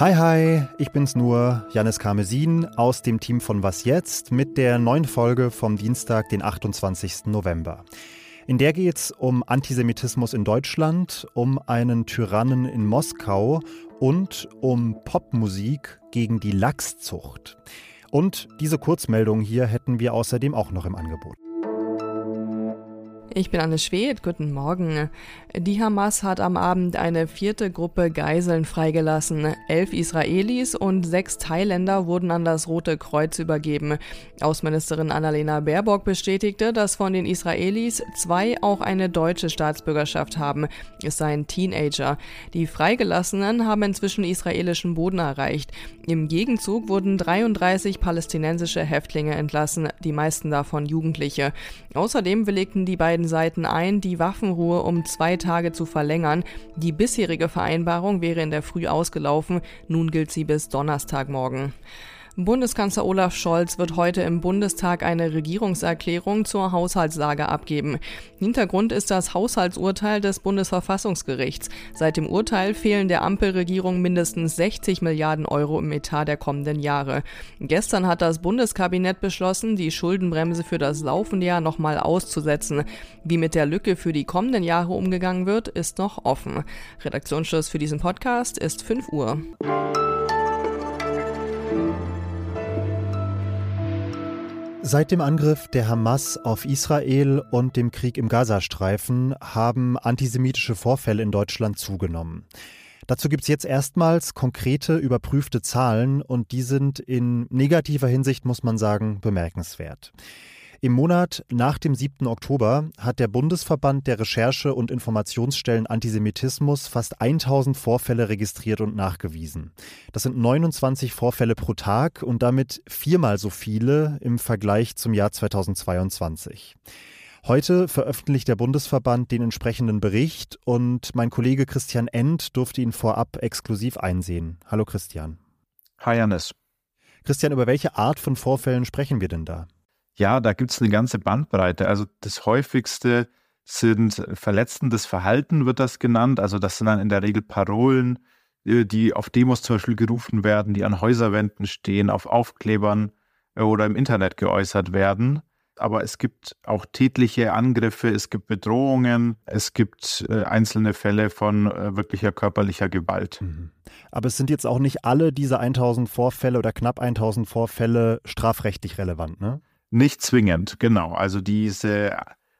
Hi, hi, ich bin's nur, Janis Karmesin aus dem Team von Was Jetzt mit der neuen Folge vom Dienstag, den 28. November. In der geht's um Antisemitismus in Deutschland, um einen Tyrannen in Moskau und um Popmusik gegen die Lachszucht. Und diese Kurzmeldung hier hätten wir außerdem auch noch im Angebot. Ich bin Anne Schwedt, guten Morgen. Die Hamas hat am Abend eine vierte Gruppe Geiseln freigelassen. Elf Israelis und sechs Thailänder wurden an das Rote Kreuz übergeben. Außenministerin Annalena Baerbock bestätigte, dass von den Israelis zwei auch eine deutsche Staatsbürgerschaft haben. Es seien Teenager. Die Freigelassenen haben inzwischen israelischen Boden erreicht. Im Gegenzug wurden 33 palästinensische Häftlinge entlassen, die meisten davon Jugendliche. Außerdem willigten die beiden beiden Seiten ein, die Waffenruhe um zwei Tage zu verlängern. Die bisherige Vereinbarung wäre in der Früh ausgelaufen, nun gilt sie bis Donnerstagmorgen. Bundeskanzler Olaf Scholz wird heute im Bundestag eine Regierungserklärung zur Haushaltslage abgeben. Hintergrund ist das Haushaltsurteil des Bundesverfassungsgerichts. Seit dem Urteil fehlen der Ampelregierung mindestens 60 Milliarden Euro im Etat der kommenden Jahre. Gestern hat das Bundeskabinett beschlossen, die Schuldenbremse für das laufende Jahr nochmal auszusetzen. Wie mit der Lücke für die kommenden Jahre umgegangen wird, ist noch offen. Redaktionsschluss für diesen Podcast ist 5 Uhr. Seit dem Angriff der Hamas auf Israel und dem Krieg im Gazastreifen haben antisemitische Vorfälle in Deutschland zugenommen. Dazu gibt es jetzt erstmals konkrete, überprüfte Zahlen und die sind in negativer Hinsicht, muss man sagen, bemerkenswert. Im Monat nach dem 7. Oktober hat der Bundesverband der Recherche- und Informationsstellen Antisemitismus fast 1000 Vorfälle registriert und nachgewiesen. Das sind 29 Vorfälle pro Tag und damit viermal so viele im Vergleich zum Jahr 2022. Heute veröffentlicht der Bundesverband den entsprechenden Bericht und mein Kollege Christian End durfte ihn vorab exklusiv einsehen. Hallo Christian. Hi Janis. Christian, über welche Art von Vorfällen sprechen wir denn da? Ja, da gibt es eine ganze Bandbreite. Also das häufigste sind verletzendes Verhalten, wird das genannt. Also das sind dann in der Regel Parolen, äh, die auf Demos zum Beispiel gerufen werden, die an Häuserwänden stehen, auf Aufklebern äh, oder im Internet geäußert werden. Aber es gibt auch tätliche Angriffe, es gibt Bedrohungen, es gibt äh, einzelne Fälle von wirklicher körperlicher Gewalt. Mhm. Aber es sind jetzt auch nicht alle diese 1000 Vorfälle oder knapp 1000 Vorfälle strafrechtlich relevant, ne? Nicht zwingend, genau. Also diese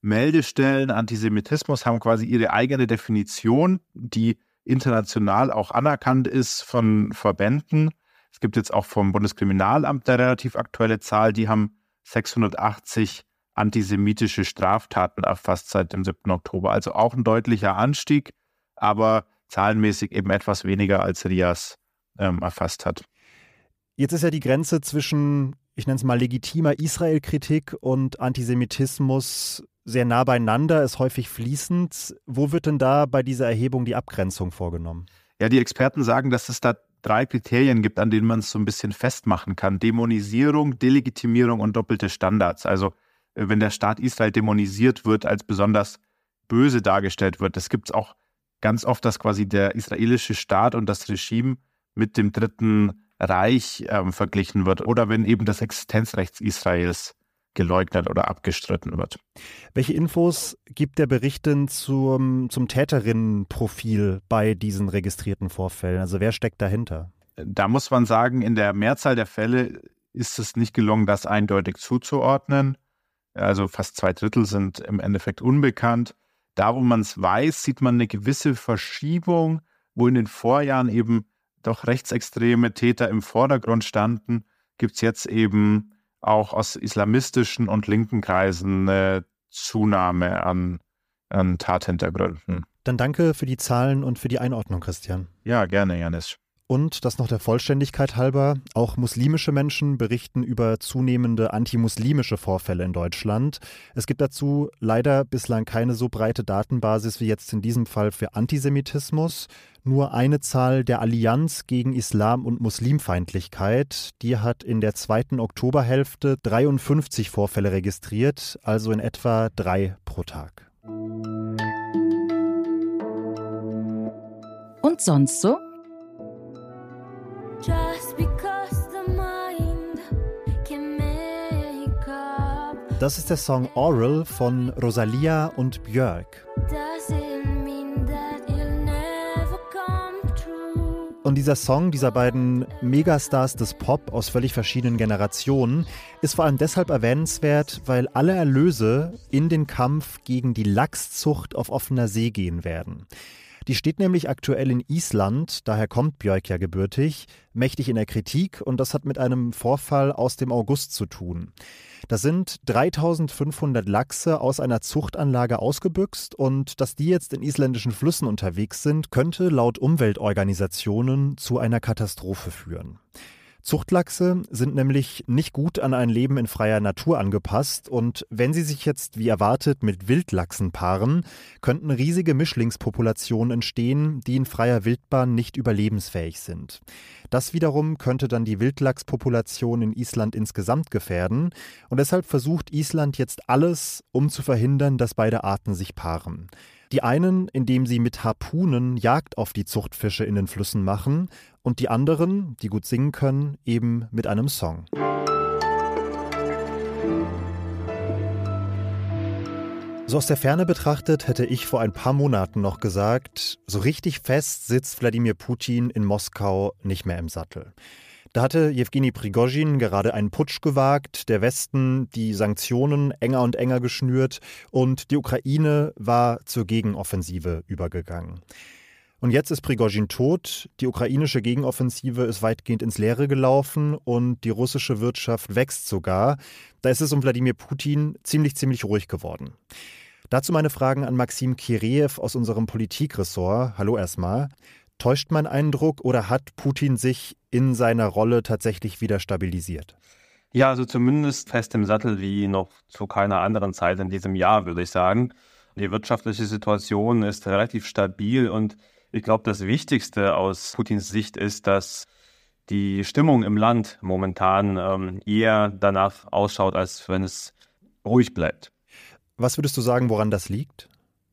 Meldestellen Antisemitismus haben quasi ihre eigene Definition, die international auch anerkannt ist von Verbänden. Es gibt jetzt auch vom Bundeskriminalamt eine relativ aktuelle Zahl, die haben 680 antisemitische Straftaten erfasst seit dem 7. Oktober. Also auch ein deutlicher Anstieg, aber zahlenmäßig eben etwas weniger als Rias ähm, erfasst hat. Jetzt ist ja die Grenze zwischen ich nenne es mal legitimer Israel-Kritik und Antisemitismus sehr nah beieinander, ist häufig fließend. Wo wird denn da bei dieser Erhebung die Abgrenzung vorgenommen? Ja, die Experten sagen, dass es da drei Kriterien gibt, an denen man es so ein bisschen festmachen kann. Dämonisierung, Delegitimierung und doppelte Standards. Also äh, wenn der Staat Israel dämonisiert wird, als besonders böse dargestellt wird. Es gibt auch ganz oft, dass quasi der israelische Staat und das Regime mit dem dritten Reich ähm, verglichen wird oder wenn eben das Existenzrecht Israels geleugnet oder abgestritten wird. Welche Infos gibt der Bericht denn zum, zum Täterinnenprofil bei diesen registrierten Vorfällen? Also wer steckt dahinter? Da muss man sagen, in der Mehrzahl der Fälle ist es nicht gelungen, das eindeutig zuzuordnen. Also fast zwei Drittel sind im Endeffekt unbekannt. Da, wo man es weiß, sieht man eine gewisse Verschiebung, wo in den Vorjahren eben doch rechtsextreme Täter im Vordergrund standen, gibt es jetzt eben auch aus islamistischen und linken Kreisen eine Zunahme an, an Tathintergründen. Dann danke für die Zahlen und für die Einordnung, Christian. Ja, gerne, Janis. Und das noch der Vollständigkeit halber, auch muslimische Menschen berichten über zunehmende antimuslimische Vorfälle in Deutschland. Es gibt dazu leider bislang keine so breite Datenbasis wie jetzt in diesem Fall für Antisemitismus. Nur eine Zahl der Allianz gegen Islam und Muslimfeindlichkeit, die hat in der zweiten Oktoberhälfte 53 Vorfälle registriert, also in etwa drei pro Tag. Und sonst so? Das ist der Song Oral von Rosalia und Björk. Und dieser Song dieser beiden Megastars des Pop aus völlig verschiedenen Generationen ist vor allem deshalb erwähnenswert, weil alle Erlöse in den Kampf gegen die Lachszucht auf offener See gehen werden. Die steht nämlich aktuell in Island, daher kommt Björk ja gebürtig, mächtig in der Kritik und das hat mit einem Vorfall aus dem August zu tun. Da sind 3500 Lachse aus einer Zuchtanlage ausgebüxt und dass die jetzt in isländischen Flüssen unterwegs sind, könnte laut Umweltorganisationen zu einer Katastrophe führen. Zuchtlachse sind nämlich nicht gut an ein Leben in freier Natur angepasst und wenn sie sich jetzt wie erwartet mit Wildlachsen paaren, könnten riesige Mischlingspopulationen entstehen, die in freier Wildbahn nicht überlebensfähig sind. Das wiederum könnte dann die Wildlachspopulation in Island insgesamt gefährden und deshalb versucht Island jetzt alles, um zu verhindern, dass beide Arten sich paaren. Die einen, indem sie mit Harpunen Jagd auf die Zuchtfische in den Flüssen machen und die anderen, die gut singen können, eben mit einem Song. So aus der Ferne betrachtet hätte ich vor ein paar Monaten noch gesagt, so richtig fest sitzt Wladimir Putin in Moskau nicht mehr im Sattel. Da hatte Jewgeni Prigozhin gerade einen Putsch gewagt, der Westen die Sanktionen enger und enger geschnürt und die Ukraine war zur Gegenoffensive übergegangen. Und jetzt ist Prigozhin tot, die ukrainische Gegenoffensive ist weitgehend ins Leere gelaufen und die russische Wirtschaft wächst sogar. Da ist es um Wladimir Putin ziemlich, ziemlich ruhig geworden. Dazu meine Fragen an Maxim Kireev aus unserem Politikressort. Hallo erstmal. Täuscht mein Eindruck oder hat Putin sich in seiner Rolle tatsächlich wieder stabilisiert? Ja, also zumindest fest im Sattel wie noch zu keiner anderen Zeit in diesem Jahr, würde ich sagen. Die wirtschaftliche Situation ist relativ stabil und ich glaube, das Wichtigste aus Putins Sicht ist, dass die Stimmung im Land momentan ähm, eher danach ausschaut, als wenn es ruhig bleibt. Was würdest du sagen, woran das liegt?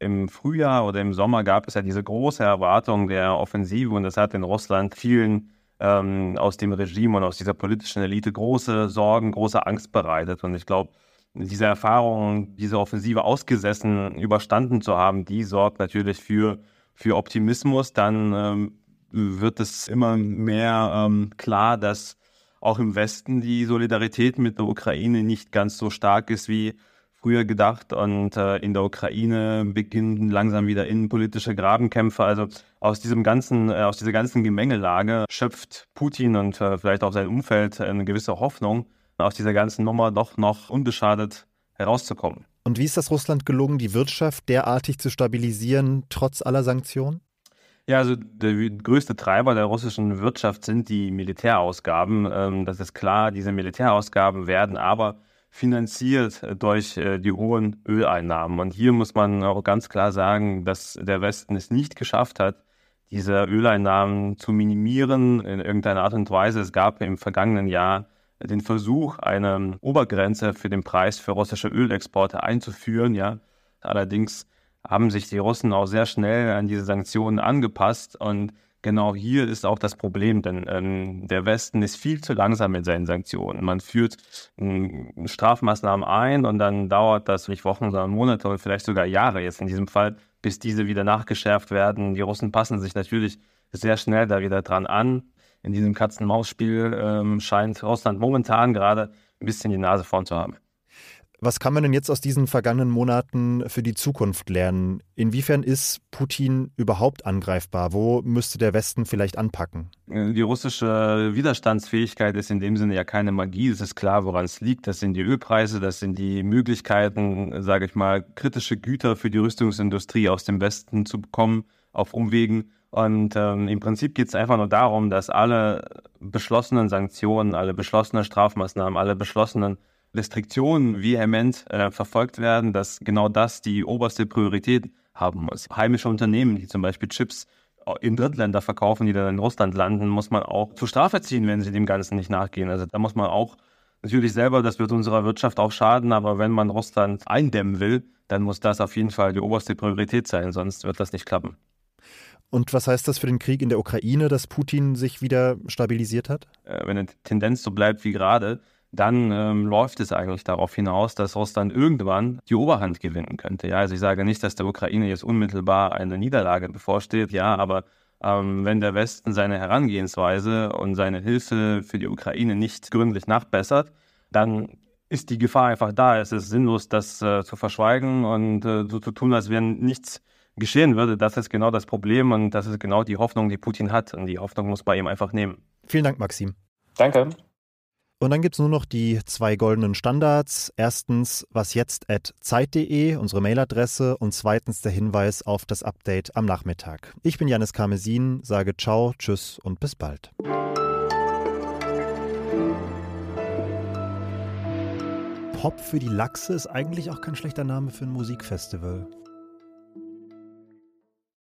Im Frühjahr oder im Sommer gab es ja diese große Erwartung der Offensive und das hat in Russland vielen ähm, aus dem Regime und aus dieser politischen Elite große Sorgen, große Angst bereitet. Und ich glaube, diese Erfahrung, diese Offensive ausgesessen, überstanden zu haben, die sorgt natürlich für, für Optimismus. Dann ähm, wird es immer mehr ähm, klar, dass auch im Westen die Solidarität mit der Ukraine nicht ganz so stark ist wie früher gedacht und äh, in der Ukraine beginnen langsam wieder innenpolitische Grabenkämpfe. Also aus diesem ganzen, äh, aus dieser ganzen Gemengelage schöpft Putin und äh, vielleicht auch sein Umfeld eine gewisse Hoffnung, aus dieser ganzen Nummer doch noch unbeschadet herauszukommen. Und wie ist das Russland gelungen, die Wirtschaft derartig zu stabilisieren, trotz aller Sanktionen? Ja, also der größte Treiber der russischen Wirtschaft sind die Militärausgaben. Ähm, das ist klar, diese Militärausgaben werden aber finanziert äh, durch äh, die hohen Öleinnahmen. Und hier muss man auch ganz klar sagen, dass der Westen es nicht geschafft hat, diese Öleinnahmen zu minimieren in irgendeiner Art und Weise. Es gab im vergangenen Jahr den Versuch, eine Obergrenze für den Preis für russische Ölexporte einzuführen. Ja. Allerdings haben sich die Russen auch sehr schnell an diese Sanktionen angepasst und Genau hier ist auch das Problem, denn ähm, der Westen ist viel zu langsam mit seinen Sanktionen. Man führt ähm, Strafmaßnahmen ein und dann dauert das nicht Wochen, sondern Monate oder vielleicht sogar Jahre jetzt in diesem Fall, bis diese wieder nachgeschärft werden. Die Russen passen sich natürlich sehr schnell da wieder dran an. In diesem Katz-und-Maus-Spiel ähm, scheint Russland momentan gerade ein bisschen die Nase vorn zu haben. Was kann man denn jetzt aus diesen vergangenen Monaten für die Zukunft lernen? Inwiefern ist Putin überhaupt angreifbar? Wo müsste der Westen vielleicht anpacken? Die russische Widerstandsfähigkeit ist in dem Sinne ja keine Magie. Es ist klar, woran es liegt. Das sind die Ölpreise, das sind die Möglichkeiten, sage ich mal, kritische Güter für die Rüstungsindustrie aus dem Westen zu bekommen auf Umwegen. Und ähm, im Prinzip geht es einfach nur darum, dass alle beschlossenen Sanktionen, alle beschlossenen Strafmaßnahmen, alle beschlossenen Restriktionen vehement äh, verfolgt werden, dass genau das die oberste Priorität haben muss. Heimische Unternehmen, die zum Beispiel Chips in Drittländer verkaufen, die dann in Russland landen, muss man auch zur Strafe ziehen, wenn sie dem Ganzen nicht nachgehen. Also da muss man auch natürlich selber, das wird unserer Wirtschaft auch schaden, aber wenn man Russland eindämmen will, dann muss das auf jeden Fall die oberste Priorität sein, sonst wird das nicht klappen. Und was heißt das für den Krieg in der Ukraine, dass Putin sich wieder stabilisiert hat? Äh, wenn eine Tendenz so bleibt wie gerade, dann ähm, läuft es eigentlich darauf hinaus, dass Russland irgendwann die Oberhand gewinnen könnte. Ja, also ich sage nicht, dass der Ukraine jetzt unmittelbar eine Niederlage bevorsteht, ja, aber ähm, wenn der Westen seine Herangehensweise und seine Hilfe für die Ukraine nicht gründlich nachbessert, dann ist die Gefahr einfach da. Es ist sinnlos, das äh, zu verschweigen und äh, so zu tun, als wenn nichts geschehen würde. Das ist genau das Problem und das ist genau die Hoffnung, die Putin hat. Und die Hoffnung muss bei ihm einfach nehmen. Vielen Dank, Maxim. Danke. Und dann gibt es nur noch die zwei goldenen Standards. Erstens wasjetzt.zeit.de, unsere Mailadresse, und zweitens der Hinweis auf das Update am Nachmittag. Ich bin Janis Karmesin, sage ciao, tschüss und bis bald. Pop für die Lachse ist eigentlich auch kein schlechter Name für ein Musikfestival.